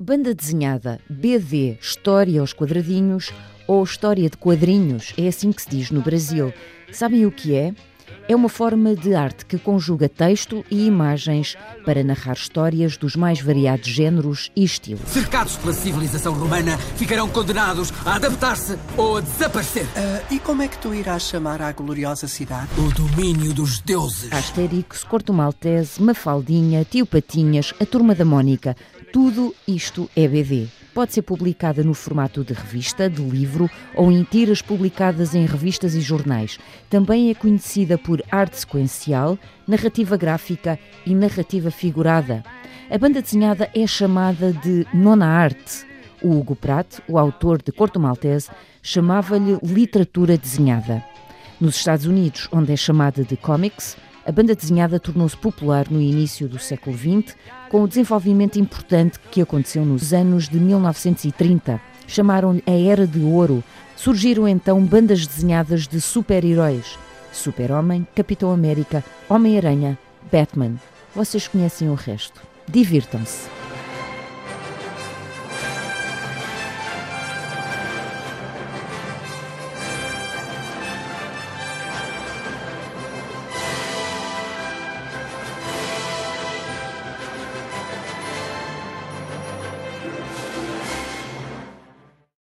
Banda desenhada, BD, História aos quadradinhos ou História de quadrinhos, é assim que se diz no Brasil. Sabem o que é? É uma forma de arte que conjuga texto e imagens para narrar histórias dos mais variados géneros e estilos. Cercados pela civilização romana, ficarão condenados a adaptar-se ou a desaparecer. Uh, e como é que tu irás chamar à gloriosa cidade? O domínio dos deuses. Asterix, Corto Maltese, Mafaldinha, Tio Patinhas, a Turma da Mónica. Tudo isto é BD. Pode ser publicada no formato de revista, de livro ou em tiras publicadas em revistas e jornais. Também é conhecida por arte sequencial, narrativa gráfica e narrativa figurada. A banda desenhada é chamada de nona arte. O Hugo Pratt, o autor de Corto Maltese, chamava-lhe literatura desenhada. Nos Estados Unidos, onde é chamada de comics, a banda desenhada tornou-se popular no início do século XX, com o desenvolvimento importante que aconteceu nos anos de 1930. Chamaram-lhe a Era de Ouro. Surgiram então bandas desenhadas de super-heróis: Super-Homem, Capitão América, Homem-Aranha, Batman. Vocês conhecem o resto. Divirtam-se.